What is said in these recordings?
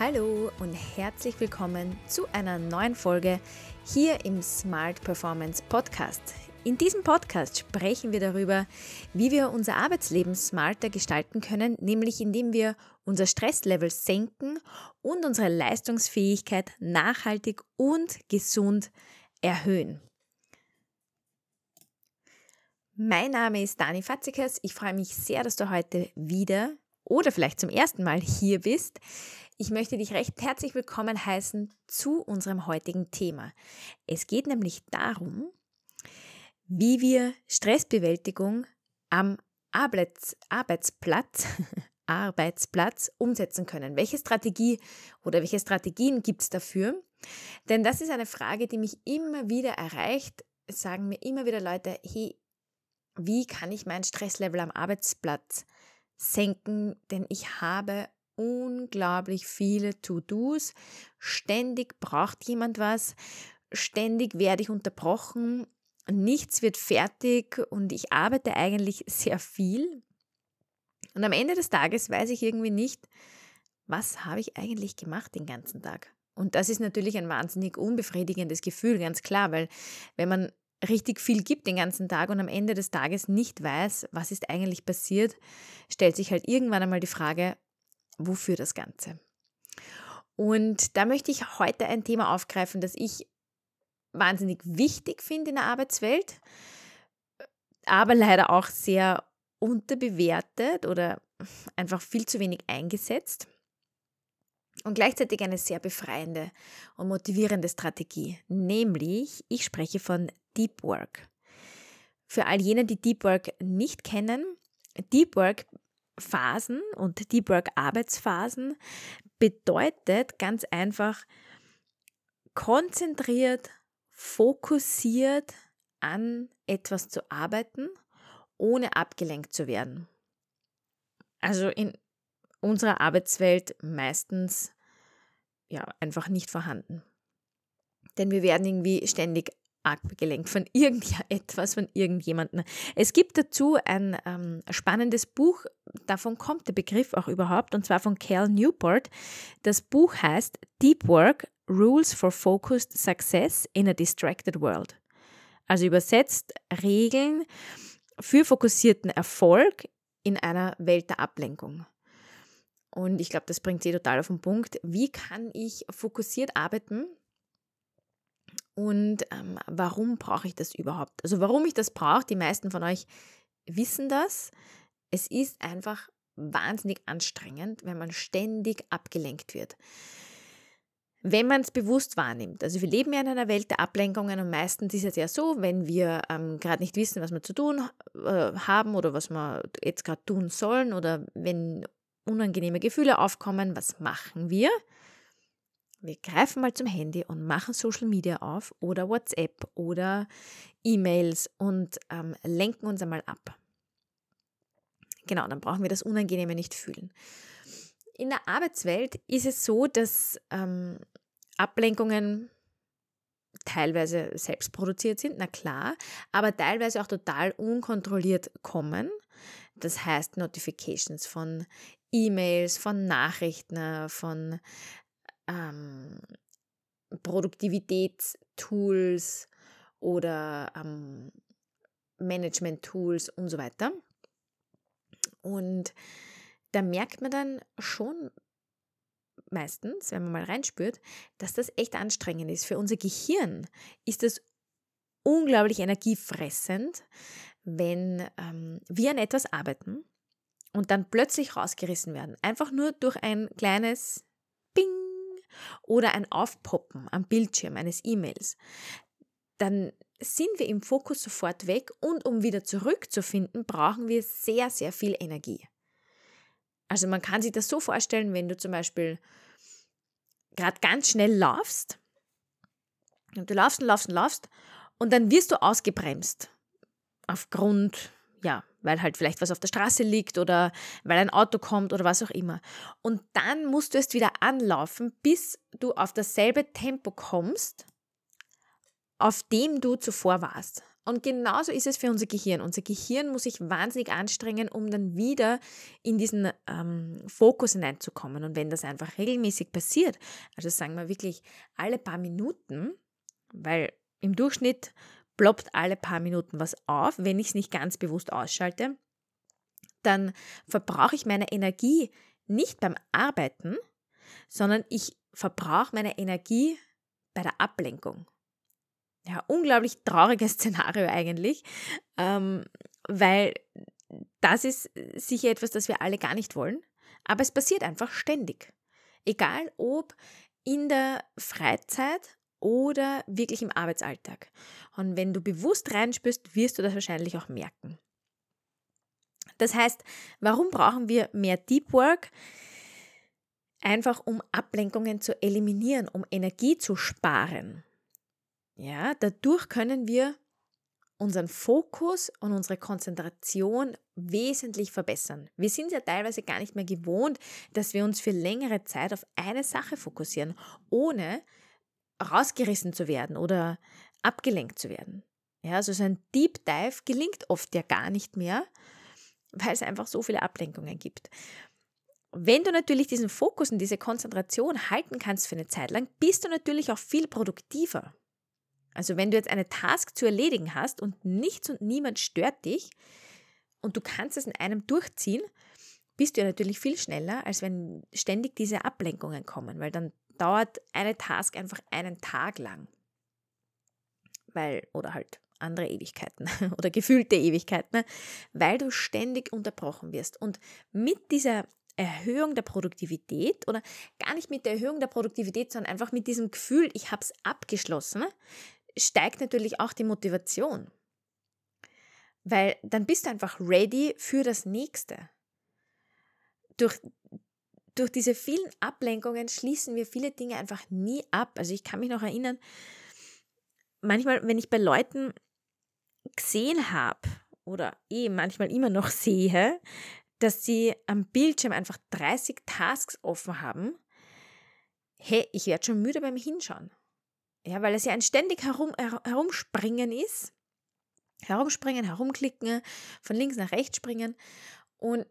Hallo und herzlich willkommen zu einer neuen Folge hier im Smart Performance Podcast. In diesem Podcast sprechen wir darüber, wie wir unser Arbeitsleben smarter gestalten können, nämlich indem wir unser Stresslevel senken und unsere Leistungsfähigkeit nachhaltig und gesund erhöhen. Mein Name ist Dani Fatzikas. Ich freue mich sehr, dass du heute wieder oder vielleicht zum ersten Mal hier bist. Ich möchte dich recht herzlich willkommen heißen zu unserem heutigen Thema. Es geht nämlich darum, wie wir Stressbewältigung am Arbeits Arbeitsplatz, Arbeitsplatz umsetzen können. Welche Strategie oder welche Strategien gibt es dafür? Denn das ist eine Frage, die mich immer wieder erreicht. Es sagen mir immer wieder Leute, hey, wie kann ich mein Stresslevel am Arbeitsplatz senken? Denn ich habe unglaublich viele To-Dos. Ständig braucht jemand was. Ständig werde ich unterbrochen. Nichts wird fertig und ich arbeite eigentlich sehr viel. Und am Ende des Tages weiß ich irgendwie nicht, was habe ich eigentlich gemacht den ganzen Tag. Und das ist natürlich ein wahnsinnig unbefriedigendes Gefühl, ganz klar, weil wenn man richtig viel gibt den ganzen Tag und am Ende des Tages nicht weiß, was ist eigentlich passiert, stellt sich halt irgendwann einmal die Frage, wofür das Ganze? Und da möchte ich heute ein Thema aufgreifen, das ich wahnsinnig wichtig finde in der Arbeitswelt, aber leider auch sehr unterbewertet oder einfach viel zu wenig eingesetzt. Und gleichzeitig eine sehr befreiende und motivierende Strategie, nämlich ich spreche von Deep Work. Für all jene, die Deep Work nicht kennen, Deep Work Phasen und Deep Work Arbeitsphasen bedeutet ganz einfach konzentriert, fokussiert an etwas zu arbeiten, ohne abgelenkt zu werden. Also in unserer Arbeitswelt meistens ja einfach nicht vorhanden. Denn wir werden irgendwie ständig abgelenkt von irgendetwas, von irgendjemandem. Es gibt dazu ein ähm, spannendes Buch, davon kommt der Begriff auch überhaupt, und zwar von Cal Newport. Das Buch heißt Deep Work, Rules for Focused Success in a Distracted World. Also übersetzt Regeln für fokussierten Erfolg in einer Welt der Ablenkung. Und ich glaube, das bringt sie total auf den Punkt. Wie kann ich fokussiert arbeiten? Und ähm, warum brauche ich das überhaupt? Also warum ich das brauche, die meisten von euch wissen das. Es ist einfach wahnsinnig anstrengend, wenn man ständig abgelenkt wird. Wenn man es bewusst wahrnimmt. Also wir leben ja in einer Welt der Ablenkungen und meistens ist es ja so, wenn wir ähm, gerade nicht wissen, was wir zu tun äh, haben oder was wir jetzt gerade tun sollen oder wenn unangenehme Gefühle aufkommen, was machen wir? Wir greifen mal zum Handy und machen Social Media auf oder WhatsApp oder E-Mails und ähm, lenken uns einmal ab. Genau, dann brauchen wir das Unangenehme nicht fühlen. In der Arbeitswelt ist es so, dass ähm, Ablenkungen teilweise selbst produziert sind, na klar, aber teilweise auch total unkontrolliert kommen. Das heißt Notifications von E-Mails, von Nachrichten, von ähm, Produktivitätstools oder ähm, Management-Tools und so weiter. Und da merkt man dann schon meistens, wenn man mal reinspürt, dass das echt anstrengend ist. Für unser Gehirn ist das unglaublich energiefressend, wenn ähm, wir an etwas arbeiten und dann plötzlich rausgerissen werden. Einfach nur durch ein kleines oder ein Aufpoppen am Bildschirm eines E-Mails, dann sind wir im Fokus sofort weg und um wieder zurückzufinden, brauchen wir sehr, sehr viel Energie. Also man kann sich das so vorstellen, wenn du zum Beispiel gerade ganz schnell laufst, und du laufst und laufst und laufst und dann wirst du ausgebremst aufgrund weil halt vielleicht was auf der Straße liegt oder weil ein Auto kommt oder was auch immer. Und dann musst du erst wieder anlaufen, bis du auf dasselbe Tempo kommst, auf dem du zuvor warst. Und genauso ist es für unser Gehirn. Unser Gehirn muss sich wahnsinnig anstrengen, um dann wieder in diesen ähm, Fokus hineinzukommen. Und wenn das einfach regelmäßig passiert, also sagen wir wirklich alle paar Minuten, weil im Durchschnitt ploppt alle paar Minuten was auf, wenn ich es nicht ganz bewusst ausschalte, dann verbrauche ich meine Energie nicht beim Arbeiten, sondern ich verbrauche meine Energie bei der Ablenkung. Ja, unglaublich trauriges Szenario eigentlich, ähm, weil das ist sicher etwas, das wir alle gar nicht wollen, aber es passiert einfach ständig. Egal ob in der Freizeit oder wirklich im Arbeitsalltag. Und wenn du bewusst reinspürst, wirst du das wahrscheinlich auch merken. Das heißt, warum brauchen wir mehr Deep Work? Einfach um Ablenkungen zu eliminieren, um Energie zu sparen. Ja, dadurch können wir unseren Fokus und unsere Konzentration wesentlich verbessern. Wir sind ja teilweise gar nicht mehr gewohnt, dass wir uns für längere Zeit auf eine Sache fokussieren, ohne rausgerissen zu werden oder abgelenkt zu werden. Ja, also so ein Deep Dive gelingt oft ja gar nicht mehr, weil es einfach so viele Ablenkungen gibt. Wenn du natürlich diesen Fokus und diese Konzentration halten kannst für eine Zeit lang, bist du natürlich auch viel produktiver. Also wenn du jetzt eine Task zu erledigen hast und nichts und niemand stört dich und du kannst es in einem durchziehen, bist du ja natürlich viel schneller, als wenn ständig diese Ablenkungen kommen, weil dann dauert eine Task einfach einen Tag lang. Weil, oder halt andere Ewigkeiten oder gefühlte Ewigkeiten, weil du ständig unterbrochen wirst. Und mit dieser Erhöhung der Produktivität oder gar nicht mit der Erhöhung der Produktivität, sondern einfach mit diesem Gefühl, ich habe es abgeschlossen, steigt natürlich auch die Motivation. Weil dann bist du einfach ready für das nächste. Durch durch diese vielen Ablenkungen schließen wir viele Dinge einfach nie ab. Also ich kann mich noch erinnern, manchmal, wenn ich bei Leuten gesehen habe oder eh manchmal immer noch sehe, dass sie am Bildschirm einfach 30 Tasks offen haben, hey, ich werde schon müde beim Hinschauen. Ja, weil es ja ein ständig herum, herumspringen ist. Herumspringen, herumklicken, von links nach rechts springen. Und,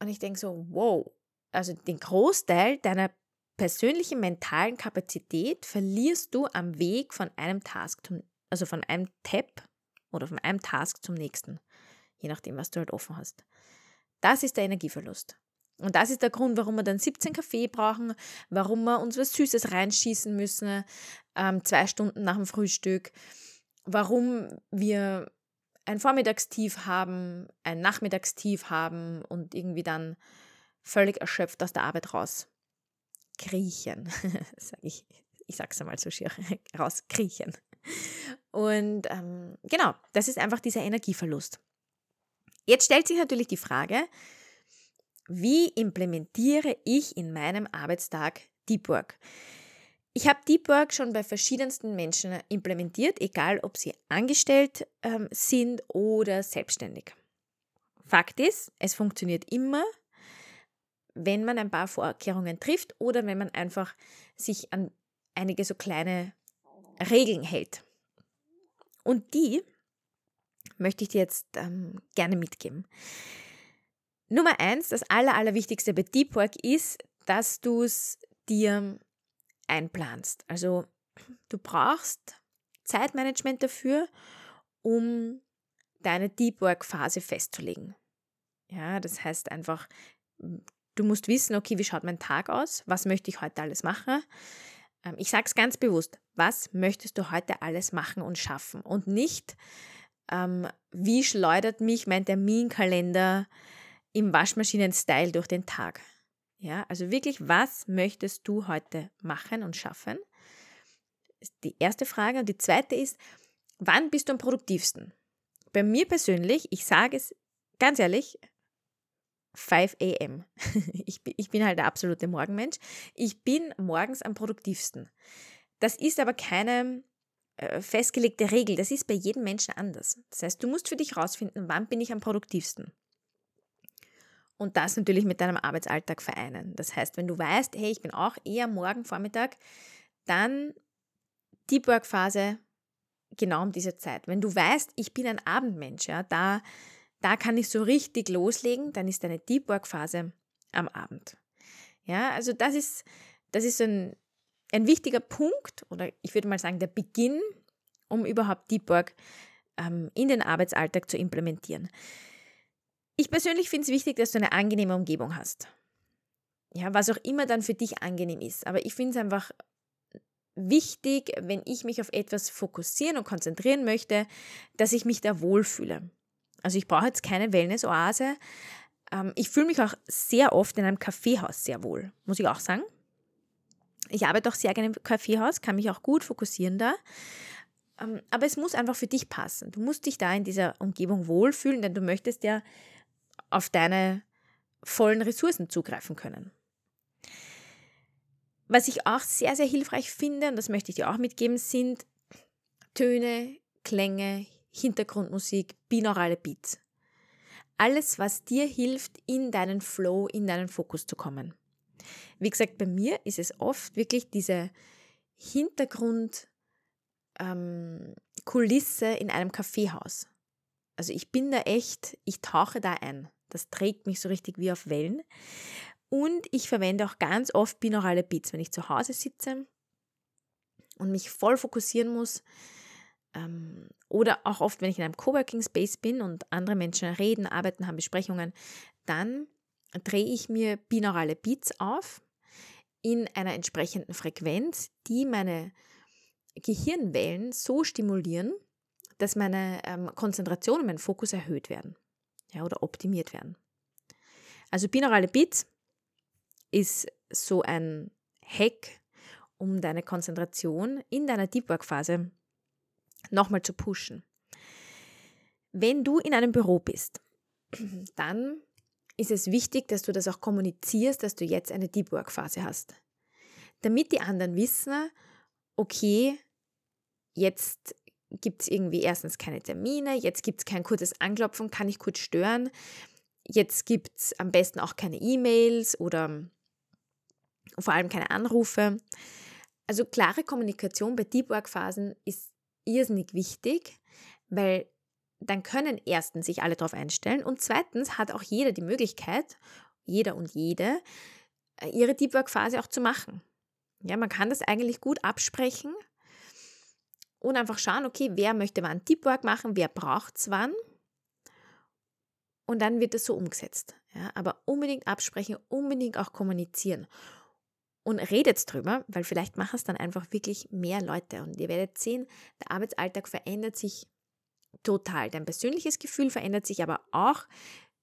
und ich denke so, wow, also den Großteil deiner persönlichen mentalen Kapazität verlierst du am Weg von einem Task, zum, also von einem Tab oder von einem Task zum nächsten, je nachdem, was du halt offen hast. Das ist der Energieverlust. Und das ist der Grund, warum wir dann 17 Kaffee brauchen, warum wir uns was Süßes reinschießen müssen, ähm, zwei Stunden nach dem Frühstück, warum wir ein Vormittagstief haben, ein Nachmittagstief haben und irgendwie dann völlig erschöpft aus der Arbeit raus kriechen. sag ich, ich sag's einmal so schier, rauskriechen. Und ähm, genau, das ist einfach dieser Energieverlust. Jetzt stellt sich natürlich die Frage, wie implementiere ich in meinem Arbeitstag Deep Work? Ich habe Deep Work schon bei verschiedensten Menschen implementiert, egal ob sie angestellt ähm, sind oder selbstständig. Fakt ist, es funktioniert immer, wenn man ein paar Vorkehrungen trifft oder wenn man einfach sich an einige so kleine Regeln hält. Und die möchte ich dir jetzt ähm, gerne mitgeben. Nummer eins, das Aller, Allerwichtigste bei Deep Work ist, dass du es dir einplanst. Also du brauchst Zeitmanagement dafür, um deine Deep Work Phase festzulegen. Ja, das heißt einfach, Du musst wissen, okay, wie schaut mein Tag aus? Was möchte ich heute alles machen? Ähm, ich sage es ganz bewusst, was möchtest du heute alles machen und schaffen? Und nicht, ähm, wie schleudert mich mein Terminkalender im Waschmaschinen-Style durch den Tag? Ja, also wirklich, was möchtest du heute machen und schaffen? Ist die erste Frage. Und die zweite ist, wann bist du am produktivsten? Bei mir persönlich, ich sage es ganz ehrlich, 5 a.m. Ich, ich bin halt der absolute Morgenmensch. Ich bin morgens am produktivsten. Das ist aber keine äh, festgelegte Regel. Das ist bei jedem Menschen anders. Das heißt, du musst für dich rausfinden, wann bin ich am produktivsten. Und das natürlich mit deinem Arbeitsalltag vereinen. Das heißt, wenn du weißt, hey, ich bin auch eher morgen Vormittag, dann Deep Work Phase genau um diese Zeit. Wenn du weißt, ich bin ein Abendmensch, ja, da, da kann ich so richtig loslegen, dann ist deine Deep Work Phase am Abend. Ja, also das ist, das ist ein, ein wichtiger Punkt oder ich würde mal sagen der Beginn, um überhaupt Deep Work ähm, in den Arbeitsalltag zu implementieren. Ich persönlich finde es wichtig, dass du eine angenehme Umgebung hast. Ja, was auch immer dann für dich angenehm ist. Aber ich finde es einfach wichtig, wenn ich mich auf etwas fokussieren und konzentrieren möchte, dass ich mich da wohlfühle. Also ich brauche jetzt keine Wellness-Oase. Ähm, ich fühle mich auch sehr oft in einem Kaffeehaus sehr wohl, muss ich auch sagen. Ich arbeite auch sehr gerne im Kaffeehaus, kann mich auch gut fokussieren da. Ähm, aber es muss einfach für dich passen. Du musst dich da in dieser Umgebung wohlfühlen, denn du möchtest ja auf deine vollen Ressourcen zugreifen können. Was ich auch sehr, sehr hilfreich finde, und das möchte ich dir auch mitgeben, sind Töne, Klänge, Hintergrundmusik, binaurale Beats. Alles, was dir hilft, in deinen Flow, in deinen Fokus zu kommen. Wie gesagt, bei mir ist es oft wirklich diese Hintergrundkulisse ähm, in einem Kaffeehaus. Also ich bin da echt, ich tauche da ein. Das trägt mich so richtig wie auf Wellen. Und ich verwende auch ganz oft binaurale Beats, wenn ich zu Hause sitze und mich voll fokussieren muss. Ähm, oder auch oft, wenn ich in einem Coworking Space bin und andere Menschen reden, arbeiten, haben Besprechungen, dann drehe ich mir binaurale Beats auf in einer entsprechenden Frequenz, die meine Gehirnwellen so stimulieren, dass meine ähm, Konzentration und mein Fokus erhöht werden ja, oder optimiert werden. Also binaurale Beats ist so ein Hack, um deine Konzentration in deiner Deep Work Phase nochmal zu pushen. Wenn du in einem Büro bist, dann ist es wichtig, dass du das auch kommunizierst, dass du jetzt eine Deep Work Phase hast. Damit die anderen wissen, okay, jetzt gibt es irgendwie erstens keine Termine, jetzt gibt es kein kurzes Anklopfen, kann ich kurz stören, jetzt gibt es am besten auch keine E-Mails oder vor allem keine Anrufe. Also klare Kommunikation bei Deep Work Phasen ist irrsinnig wichtig, weil dann können erstens sich alle darauf einstellen und zweitens hat auch jeder die Möglichkeit, jeder und jede, äh, ihre Deep Work Phase auch zu machen. Ja, man kann das eigentlich gut absprechen und einfach schauen, okay, wer möchte wann Deep Work machen, wer braucht es wann und dann wird es so umgesetzt. Ja, aber unbedingt absprechen, unbedingt auch kommunizieren und redet drüber, weil vielleicht machen es dann einfach wirklich mehr Leute. Und ihr werdet sehen, der Arbeitsalltag verändert sich total. Dein persönliches Gefühl verändert sich, aber auch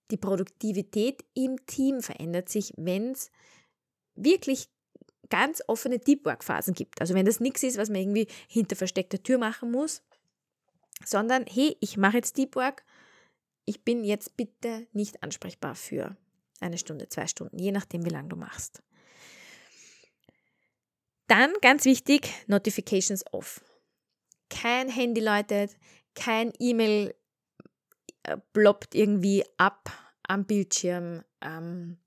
die Produktivität im Team verändert sich, wenn es wirklich ganz offene Deep Work Phasen gibt. Also wenn das nichts ist, was man irgendwie hinter versteckter Tür machen muss, sondern hey, ich mache jetzt Deep Work, ich bin jetzt bitte nicht ansprechbar für eine Stunde, zwei Stunden, je nachdem, wie lange du machst. Dann ganz wichtig, Notifications off. Kein Handy läutet, kein E-Mail äh, ploppt irgendwie ab am Bildschirm, ähm,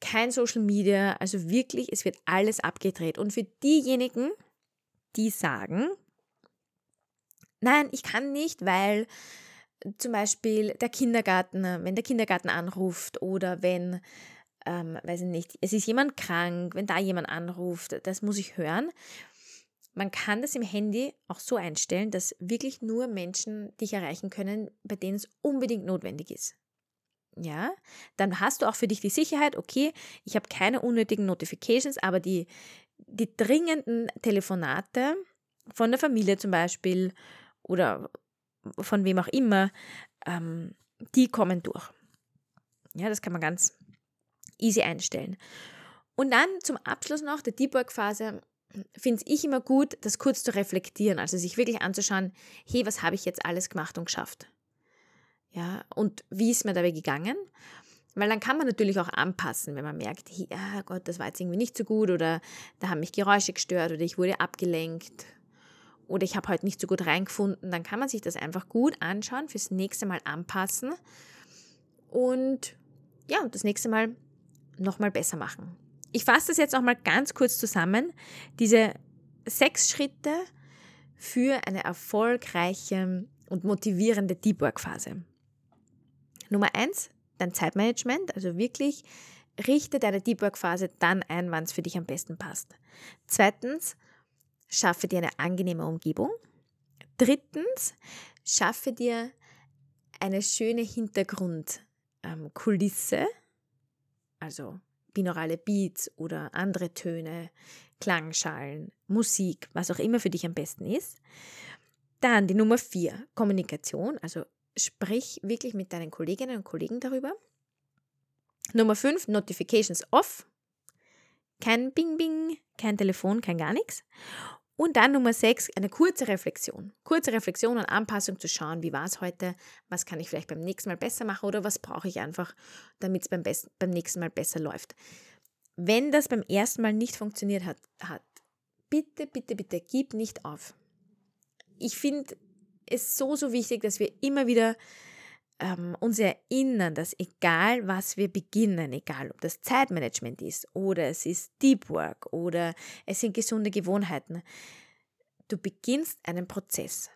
kein Social Media, also wirklich, es wird alles abgedreht. Und für diejenigen, die sagen, nein, ich kann nicht, weil zum Beispiel der Kindergarten, wenn der Kindergarten anruft oder wenn ähm, weiß ich nicht, es ist jemand krank, wenn da jemand anruft, das muss ich hören. Man kann das im Handy auch so einstellen, dass wirklich nur Menschen dich erreichen können, bei denen es unbedingt notwendig ist. Ja, dann hast du auch für dich die Sicherheit, okay, ich habe keine unnötigen Notifications, aber die, die dringenden Telefonate von der Familie zum Beispiel oder von wem auch immer, ähm, die kommen durch. Ja, das kann man ganz easy einstellen. Und dann zum Abschluss noch der Deep Work Phase finde ich immer gut, das kurz zu reflektieren, also sich wirklich anzuschauen, hey, was habe ich jetzt alles gemacht und geschafft? Ja, und wie ist mir dabei gegangen? Weil dann kann man natürlich auch anpassen, wenn man merkt, ja ah Gott, das war jetzt irgendwie nicht so gut oder da haben mich Geräusche gestört oder ich wurde abgelenkt oder ich habe heute nicht so gut reingefunden, dann kann man sich das einfach gut anschauen, fürs nächste Mal anpassen und ja, und das nächste Mal nochmal besser machen. Ich fasse das jetzt nochmal ganz kurz zusammen. Diese sechs Schritte für eine erfolgreiche und motivierende Deep Work Phase. Nummer eins, dein Zeitmanagement, also wirklich richte deine Deep Work Phase dann ein, wann es für dich am besten passt. Zweitens, schaffe dir eine angenehme Umgebung. Drittens, schaffe dir eine schöne Hintergrundkulisse, also binaurale Beats oder andere Töne, Klangschalen, Musik, was auch immer für dich am besten ist. Dann die Nummer vier, Kommunikation, also sprich wirklich mit deinen Kolleginnen und Kollegen darüber. Nummer fünf, Notifications off. Kein Bing Bing, kein Telefon, kein gar nichts. Und dann Nummer sechs, eine kurze Reflexion. Kurze Reflexion und Anpassung zu schauen, wie war es heute, was kann ich vielleicht beim nächsten Mal besser machen oder was brauche ich einfach, damit es beim, beim nächsten Mal besser läuft. Wenn das beim ersten Mal nicht funktioniert hat, hat bitte, bitte, bitte, gib nicht auf. Ich finde es so, so wichtig, dass wir immer wieder ähm, uns erinnern, dass egal was wir beginnen, egal ob das Zeitmanagement ist oder es ist Deep Work oder es sind gesunde Gewohnheiten, du beginnst einen Prozess.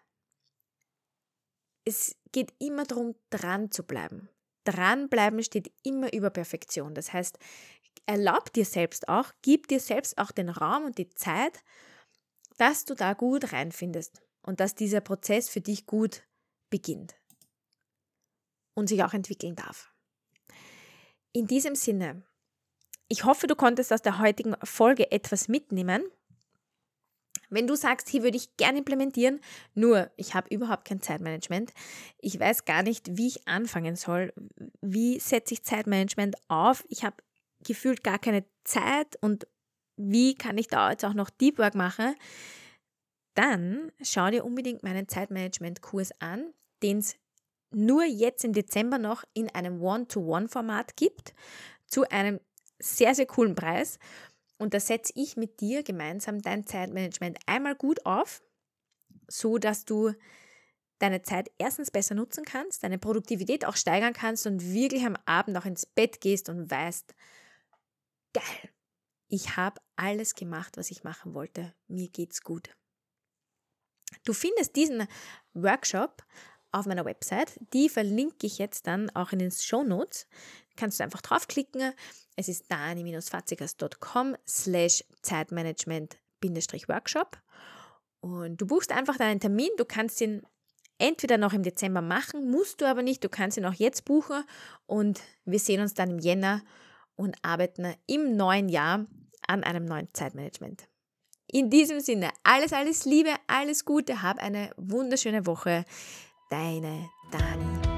Es geht immer darum, dran zu bleiben. Dranbleiben steht immer über Perfektion. Das heißt, erlaub dir selbst auch, gib dir selbst auch den Raum und die Zeit, dass du da gut reinfindest und dass dieser Prozess für dich gut beginnt und sich auch entwickeln darf. In diesem Sinne, ich hoffe, du konntest aus der heutigen Folge etwas mitnehmen. Wenn du sagst, hier würde ich gerne implementieren, nur ich habe überhaupt kein Zeitmanagement, ich weiß gar nicht, wie ich anfangen soll, wie setze ich Zeitmanagement auf, ich habe gefühlt gar keine Zeit und wie kann ich da jetzt auch noch Deep Work machen, dann schau dir unbedingt meinen Zeitmanagement-Kurs an, den es nur jetzt im Dezember noch in einem One-to-One-Format gibt, zu einem sehr, sehr coolen Preis. Und da setze ich mit dir gemeinsam dein Zeitmanagement einmal gut auf, so dass du deine Zeit erstens besser nutzen kannst, deine Produktivität auch steigern kannst und wirklich am Abend auch ins Bett gehst und weißt, geil, ich habe alles gemacht, was ich machen wollte. Mir geht's gut. Du findest diesen Workshop auf meiner Website. Die verlinke ich jetzt dann auch in den Show Notes. Kannst du einfach draufklicken. Es ist dani-fatzigas.com slash Zeitmanagement-Workshop. Und du buchst einfach deinen Termin. Du kannst ihn entweder noch im Dezember machen, musst du aber nicht. Du kannst ihn auch jetzt buchen. Und wir sehen uns dann im Jänner und arbeiten im neuen Jahr an einem neuen Zeitmanagement. In diesem Sinne, alles, alles Liebe, alles Gute, hab eine wunderschöne Woche. Deine Dani.